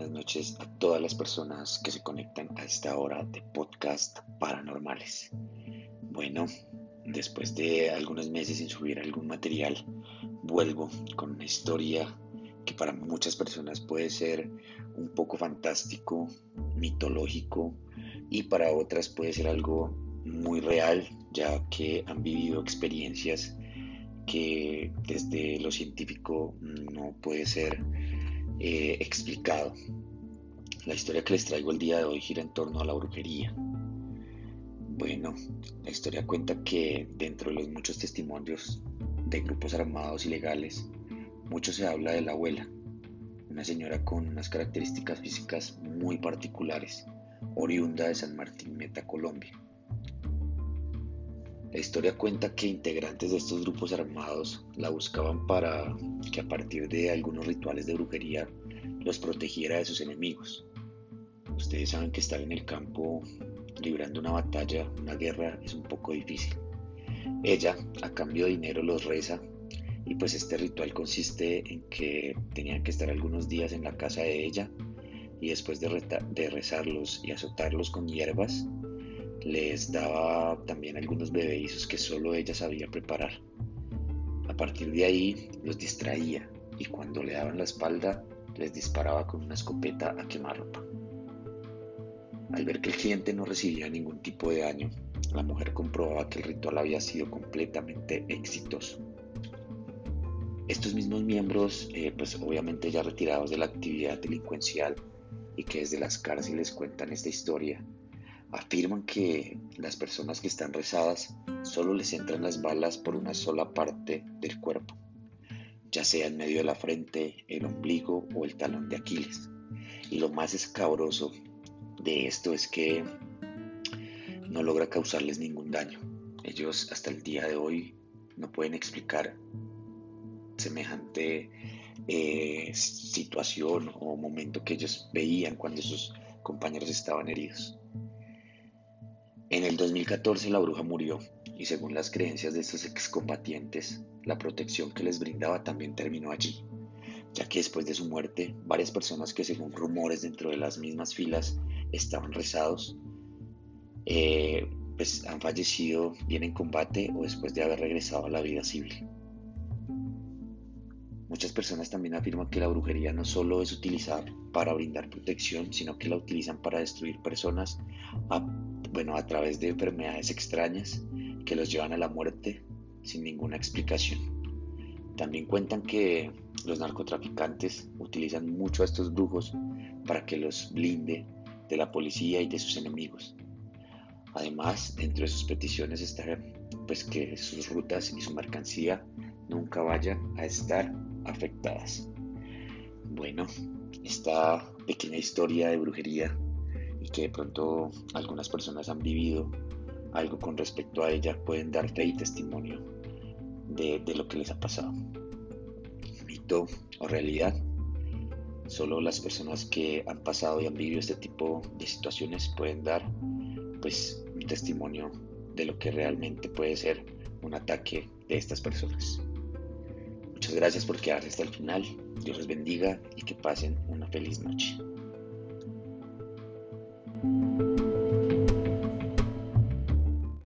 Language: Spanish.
buenas noches a todas las personas que se conectan a esta hora de podcast paranormales. Bueno, después de algunos meses sin subir algún material, vuelvo con una historia que para muchas personas puede ser un poco fantástico, mitológico y para otras puede ser algo muy real, ya que han vivido experiencias que desde lo científico no puede ser eh, explicado. La historia que les traigo el día de hoy gira en torno a la brujería. Bueno, la historia cuenta que dentro de los muchos testimonios de grupos armados ilegales, mucho se habla de la abuela, una señora con unas características físicas muy particulares, oriunda de San Martín Meta, Colombia. La historia cuenta que integrantes de estos grupos armados la buscaban para que a partir de algunos rituales de brujería los protegiera de sus enemigos. Ustedes saben que estar en el campo librando una batalla, una guerra, es un poco difícil. Ella, a cambio de dinero, los reza y pues este ritual consiste en que tenían que estar algunos días en la casa de ella y después de, rezarlos y azotarlos con hierbas, les daba también algunos bebedizos que solo ella sabía preparar. A partir de ahí los distraía y cuando le daban la espalda les disparaba con una escopeta a quemarropa. Al ver que el cliente no recibía ningún tipo de daño, la mujer comprobaba que el ritual había sido completamente exitoso. Estos mismos miembros, eh, pues obviamente ya retirados de la actividad delincuencial y que desde las cárceles cuentan esta historia, afirman que las personas que están rezadas solo les entran las balas por una sola parte del cuerpo, ya sea en medio de la frente, el ombligo o el talón de Aquiles. Y lo más escabroso de esto es que no logra causarles ningún daño. Ellos hasta el día de hoy no pueden explicar semejante eh, situación o momento que ellos veían cuando sus compañeros estaban heridos. En el 2014 la bruja murió y según las creencias de estos excombatientes, la protección que les brindaba también terminó allí, ya que después de su muerte, varias personas que según rumores dentro de las mismas filas estaban rezados, eh, pues han fallecido bien en combate o después de haber regresado a la vida civil. Muchas personas también afirman que la brujería no solo es utilizada para brindar protección, sino que la utilizan para destruir personas a bueno, a través de enfermedades extrañas que los llevan a la muerte sin ninguna explicación. También cuentan que los narcotraficantes utilizan mucho a estos brujos para que los blinde de la policía y de sus enemigos. Además, dentro de sus peticiones está pues que sus rutas y su mercancía nunca vayan a estar afectadas. Bueno, esta pequeña historia de brujería y que de pronto algunas personas han vivido algo con respecto a ella, pueden dar fe y testimonio de, lo que les ha pasado. Mito o realidad, solo las personas que han pasado y han vivido este tipo de situaciones pueden dar pues un testimonio de lo que realmente puede ser un ataque de estas personas. Muchas gracias por quedarse hasta el final. Dios les bendiga y que pasen una feliz noche. Música